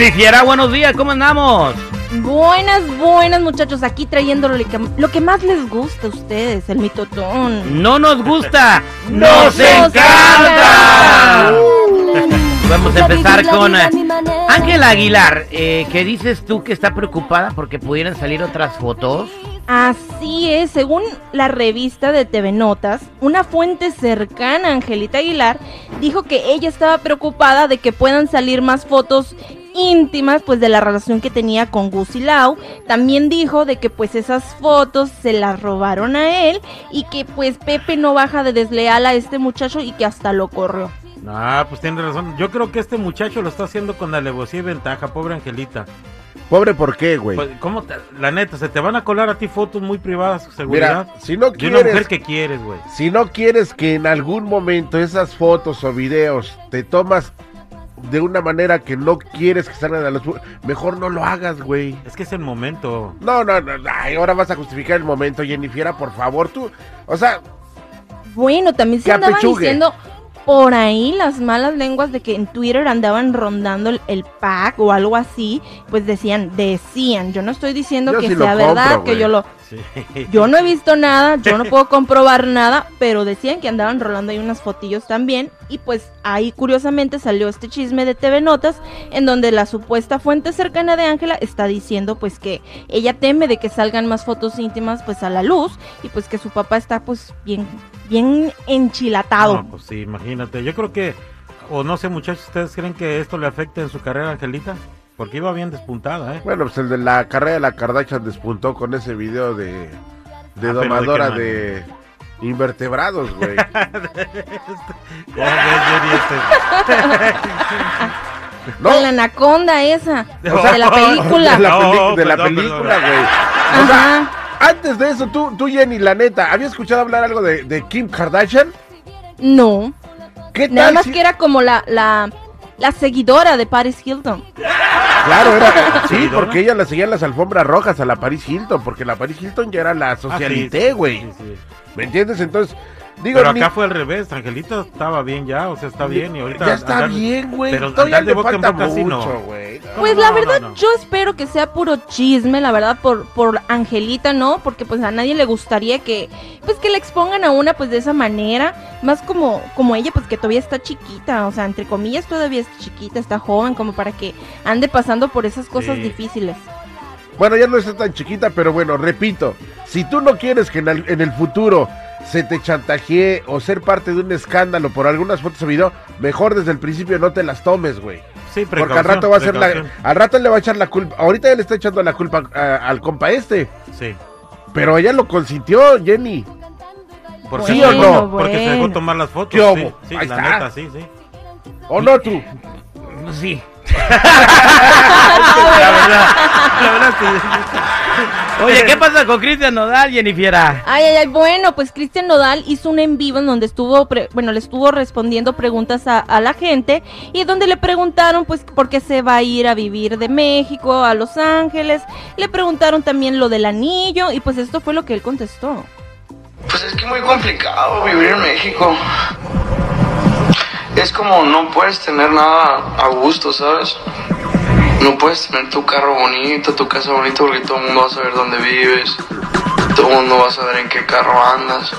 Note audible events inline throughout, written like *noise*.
Jennifer, buenos días, ¿cómo andamos? Buenas, buenas muchachos, aquí trayéndolo lo que, que más les gusta a ustedes, el mitotón. No nos gusta, *laughs* nos encanta. *laughs* Vamos a empezar con Ángela Aguilar, eh, ¿qué dices tú que está preocupada porque pudieran salir otras fotos? Así es, según la revista de TV Notas, una fuente cercana a Angelita Aguilar dijo que ella estaba preocupada de que puedan salir más fotos íntimas pues de la relación que tenía con Gus y Lau. También dijo de que pues esas fotos se las robaron a él y que pues Pepe no baja de desleal a este muchacho y que hasta lo corrió. Ah, pues tiene razón. Yo creo que este muchacho lo está haciendo con alevosía y ventaja, pobre Angelita. Pobre, ¿por qué, güey? Pues, ¿cómo te- la neta, se te van a colar a ti fotos muy privadas, seguridad. Mira, si no de una mujer quieres, que quieres, güey. si no quieres que en algún momento esas fotos o videos te tomas de una manera que no quieres que salgan a los mejor no lo hagas, güey. Es que es el momento. No, no, no, ay, ahora vas a justificar el momento, Jennifer, por favor, tú, o sea, Bueno, también se andaban apechugue. diciendo por ahí las malas lenguas de que en Twitter andaban rondando el, el pack o algo así, pues decían, decían, yo no estoy diciendo Yo que sí sea verdad, que yo lo, Sí. *laughs* yo no he visto nada, yo no puedo comprobar nada, pero decían que andaban rolando ahí unas fotillos también y pues ahí curiosamente salió este chisme de TV Notas en donde la supuesta fuente cercana de Ángela está diciendo pues que ella teme de que salgan más fotos íntimas pues a la luz y pues que su papá está pues bien bien enchilatado. No, pues sí, imagínate. Yo creo que, o no sé, muchachos, ¿ustedes creen que esto le afecte en su carrera, Angelita? Porque iba bien despuntada, ¿eh? bueno, pues el de la carrera de la Kardashian despuntó con ese video de, de Ah, pero ¿de domadora de invertebrados, güey. ¿Cómo ves, Jenny, este? No, Con la anaconda esa, O sea, de la película. *laughs* de la, peli- No, de la perdón, película, güey. O sea, Ajá. antes de eso, tú, tú, Jenny, la neta, ¿habías escuchado hablar algo de, de Kim Kardashian? No. ¿Qué Nada tal más si- que era como la, la, la seguidora de Paris Hilton. *laughs* Claro, era. *laughs* Sí, porque ella la seguía en las alfombras rojas a la Paris Hilton, porque la Paris Hilton ya era la Ah, socialité, sí, güey. sí, sí. ¿Me entiendes? Entonces, digo, Pero acá fue al revés, Angelita estaba bien ya, o sea, está bien y ahorita... ya está andar- bien, güey. Pero Todavía andar de le boca en falta mucho, güey. No, Pues no, la no, verdad, no. yo espero que sea puro chisme, la verdad, por, por Angelita, ¿no? Porque pues a nadie le gustaría que, pues que la expongan a una pues de esa manera, más como, como ella, pues que todavía está chiquita, o sea, entre comillas todavía está chiquita, está joven, como para que ande pasando por esas cosas Sí. difíciles. Bueno, ya no está tan chiquita, pero bueno, repito, si tú no quieres que en el, en el futuro se te chantajee o ser parte de un escándalo por algunas fotos o video, mejor desde el principio no te las tomes, güey. Sí, Porque al rato va a ser la, al rato le va a echar la culpa. Ahorita ya le está echando la culpa a- al compa este, Sí. pero ella lo consintió, Jenny. Por ¿Sí o no? Porque se dejó tomar las fotos. ¿Qué sí, sí, Ahí la está. neta, sí, sí. ¿O no tú? Sí. *laughs* *laughs* La verdad, la verdad sí. *laughs* Oye, ¿qué pasa con Cristian Nodal, Jennifer? Ay, ay, ay, bueno, pues Cristian Nodal hizo un en vivo en donde estuvo, pre- bueno, le estuvo respondiendo preguntas a, a la gente y donde le preguntaron, pues, por qué se va a ir a vivir de México a Los Ángeles. Le preguntaron también lo del anillo y pues esto fue lo que él contestó. Pues es que muy complicado vivir en México. Es como no puedes tener nada a gusto, ¿sabes? No puedes tener tu carro bonito, tu casa bonita porque todo el mundo va a saber dónde vives. Todo el mundo va a saber en qué carro andas.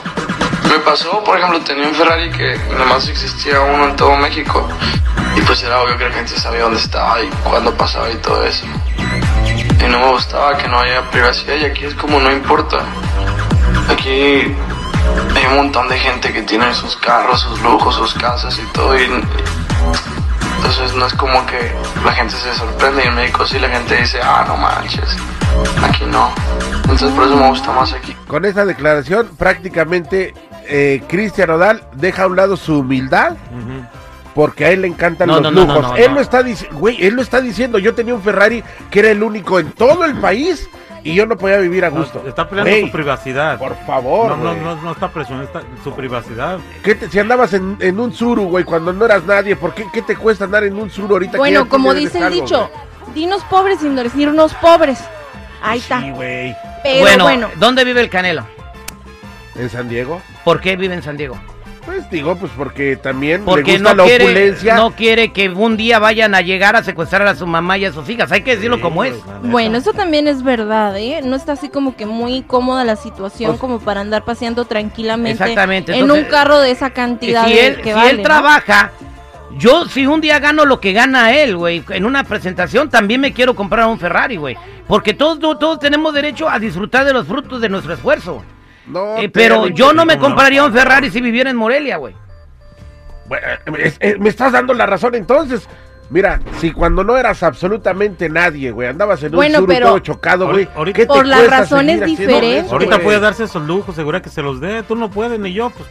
Me pasó, por ejemplo, tenía un Ferrari que nomás existía uno en todo México. Y pues era obvio que la gente sabía dónde estaba y cuándo pasaba y todo eso. Y no me gustaba que no haya privacidad y aquí es como no importa. Aquí hay un montón de gente que tiene sus carros, sus lujos, sus casas y todo. Y, entonces no es como que la gente se sorprende y en México sí la gente dice, ah, no manches. Aquí no. Entonces por eso me gusta más aquí. Con esta declaración, prácticamente eh, Cristian Nodal deja a un lado su humildad. Porque a él le encantan No, los no, no, lujos. no, no, él no. lo está diciendo, güey, él lo está diciendo. Yo tenía un Ferrari que era el único en todo el país y yo no podía vivir a No, gusto. está peleando su privacidad. Por favor, no, no, güey. no, no está presionando está su privacidad. ¿Qué te- si andabas en, en un suru, güey, cuando no eras nadie, ¿por qué, qué te cuesta andar en un suru ahorita? que Bueno, como dice el algo, dicho, dinos pobres sin decirnos pobres. Ahí está. Sí, güey. Pero bueno, bueno, ¿dónde vive el Canelo? ¿En San Diego? ¿Por qué vive en San Diego? Pues digo, pues porque también Porque le gusta no la quiere, opulencia. no quiere que un día vayan a llegar a secuestrar a su mamá y a sus hijas. Hay que decirlo Sí, como es. neta. Bueno, eso también es verdad, ¿eh? No está así como que muy cómoda la situación Pues- como para andar paseando tranquilamente Exactamente, en entonces, un carro de esa cantidad si de- él, que si vale, él ¿no? trabaja, yo si un día gano lo que gana él, güey, en una presentación, también me quiero comprar un Ferrari, güey. Porque todos, todos, todos tenemos derecho a disfrutar de los frutos de nuestro esfuerzo. No, Eh, pero yo no me compraría un Ferrari si viviera en Morelia, güey. Bueno, es- es- me estás dando la razón entonces. Mira, si cuando no eras absolutamente nadie, güey, andabas en un Bueno, pero- todo chocado, güey. Ahorita- ¿qué te Por las razones diferentes. eso, Ahorita puede darse esos lujos, segura que se los dé. Tú no puedes ni yo, pues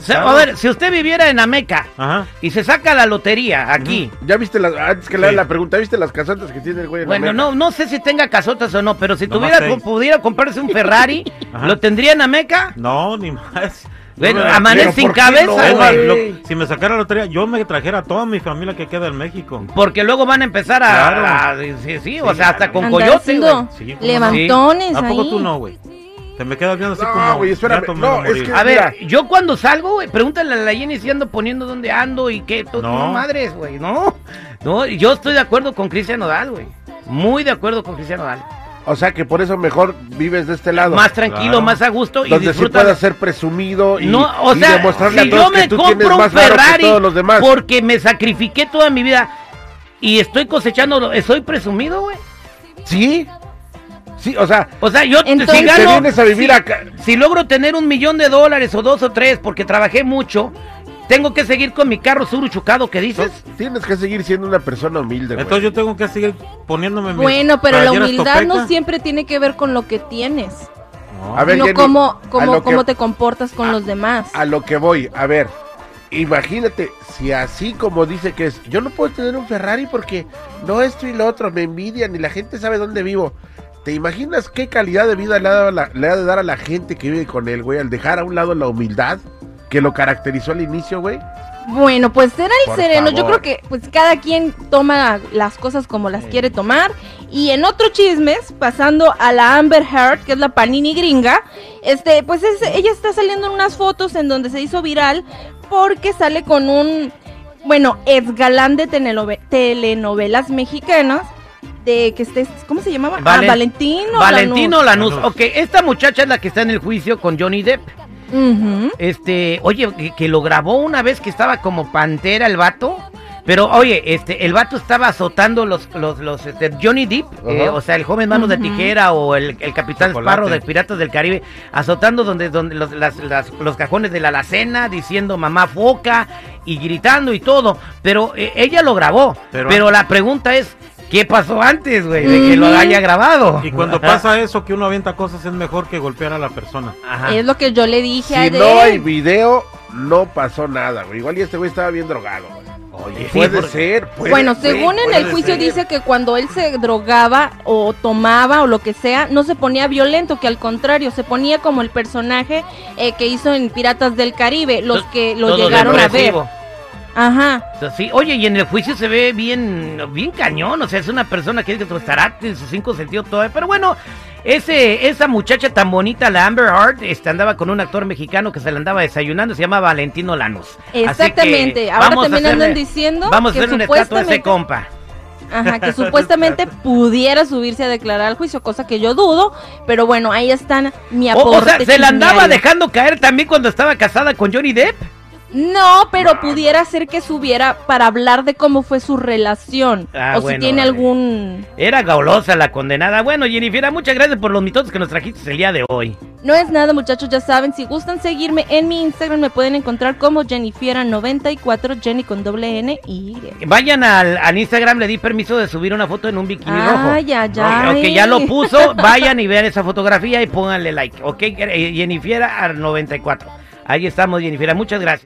sea, a ver, si usted viviera en Ameca Ajá. y se saca la lotería aquí, Ya viste las, antes que le haga Sí. la pregunta, ¿viste las casotas que tiene el güey en bueno, no, no sé si tenga casotas o no, pero si Nomás tuviera, seis. pudiera comprarse un Ferrari, *laughs* Ajá. ¿lo tendría en Ameca? No, ni más. Bueno, amanece sin ¿por qué cabeza, no, lo- si me sacara la lotería, yo me trajera a toda mi familia que queda en México. Porque luego van a empezar a... Claro. a- sí, sí, o Sí, sea, hasta con Andar coyote, haciendo güey. Sí, ¿cómo no? levantones ¿A poco ahí. tú no, güey? Te me quedas viendo así No, como... güey, espérame, no, es que- A Mira. ver, yo cuando salgo, güey, pregúntale a la Jenny si ando poniendo dónde ando y qué, todo, No. no madres, güey, no. No, yo estoy de acuerdo con Cristian Nodal, güey. Muy de acuerdo con Cristian Nodal. O sea que por eso mejor vives de este lado. Más tranquilo, Claro. más a gusto y donde sí disfruta. puedas ser presumido y, no, o y demostrarle si a todos yo me que tú tienes compro un más varo que Ferrari todos los demás. porque me sacrifiqué toda mi vida y estoy cosechando, ¿soy presumido, güey? Sí, sí, o sea, O sea, yo Entonces- si te vienes a vivir si- acá. Si logro tener un millón de dólares o dos o tres porque trabajé mucho, tengo que seguir con mi carro suru chucado que dices. Entonces, tienes que seguir siendo una persona humilde, güey. Entonces yo tengo que seguir poniéndome Bueno, pero la humildad no siempre tiene que ver con lo que tienes, No. A ver, sino Jenny, cómo, a cómo, que- cómo te comportas con los demás. A lo que voy, a ver, imagínate, si así como dice que es, yo no puedo tener un Ferrari porque no esto y lo otro, me envidian y la gente sabe dónde vivo. ¿Te imaginas qué calidad de vida le ha, dado a la- le ha de dar a la gente que vive con él, güey, al dejar a un lado la humildad que lo caracterizó al inicio, güey? Bueno, pues será el Por sereno. Yo creo que pues cada quien toma las cosas como las quiere tomar. Y en otro chismes, pasando a la Amber Heard, que es la panini gringa, este, pues es- ella está saliendo en unas fotos en donde se hizo viral porque sale con un, bueno, ex galán de telenove- telenovelas mexicanas. De que esté, ¿cómo se llamaba? Valen- ah, Valentino. Valentino Lanús. Lanús. Ok, esta muchacha es la que está en el juicio con Johnny Depp. Este, oye, que, que lo grabó una vez que estaba como pantera el vato. Pero, oye, este, el vato estaba azotando los, los, los, este, Johnny Depp, eh, o sea, el joven manos de Ujú. tijera o el, el capitán Chocolate. Sparrow de Piratas del Caribe, azotando donde, donde los, las- las- los cajones de la alacena, diciendo mamá foca y gritando y todo. Pero eh, ella lo grabó. Pero, Pero- la pregunta es, ¿qué pasó antes, güey, de que lo haya grabado? Y cuando pasa eso, que uno avienta cosas, es mejor que golpear a la persona. Ajá. Es lo que yo le dije a Si no hay video, no pasó nada, güey. Igual y este güey estaba bien drogado, güey. Oye, sí, puede porque- ser, puede Bueno, según en el juicio ser. dice que cuando él se drogaba o tomaba o lo que sea, no se ponía violento, que al contrario, se ponía como el personaje eh, que hizo en Piratas del Caribe, los que lo llegaron a ver. Ajá. Sí, oye, y en el juicio se ve bien, bien cañón, o sea, es una persona que estará en sus cinco sentidos todavía, pero bueno, ese, esa muchacha tan bonita, la Amber Heard, este, andaba con un actor mexicano que se la andaba desayunando, se llama Valentino Lanús. Exactamente. Ahora a también andan diciendo Vamos a que hacer una estatua a ese compa. ajá, que *laughs* supuestamente pudiera subirse a declarar al juicio, cosa que yo dudo, pero bueno, ahí están mi aporte. o sea, se la andaba dejando caer también cuando estaba casada con Johnny Depp. No, pero pudiera ser que subiera para hablar de cómo fue su relación. Ah, o si tiene algún... Era gaulosa la condenada. Bueno, Jennifer, muchas gracias por los mitotes que nos trajiste el día de hoy. No es nada, muchachos, ya saben, si gustan seguirme en mi Instagram me pueden encontrar como Jennifiera94, Jenny con doble N y Y. Vayan al, al Instagram, le di permiso de subir una foto en un bikini rojo. Ay, ay, Ok, ay. ok, ya lo puso, vayan y vean esa fotografía y pónganle like, ok, Eh, Jennifiera al 94. Ahí estamos, Jennifiera, muchas gracias.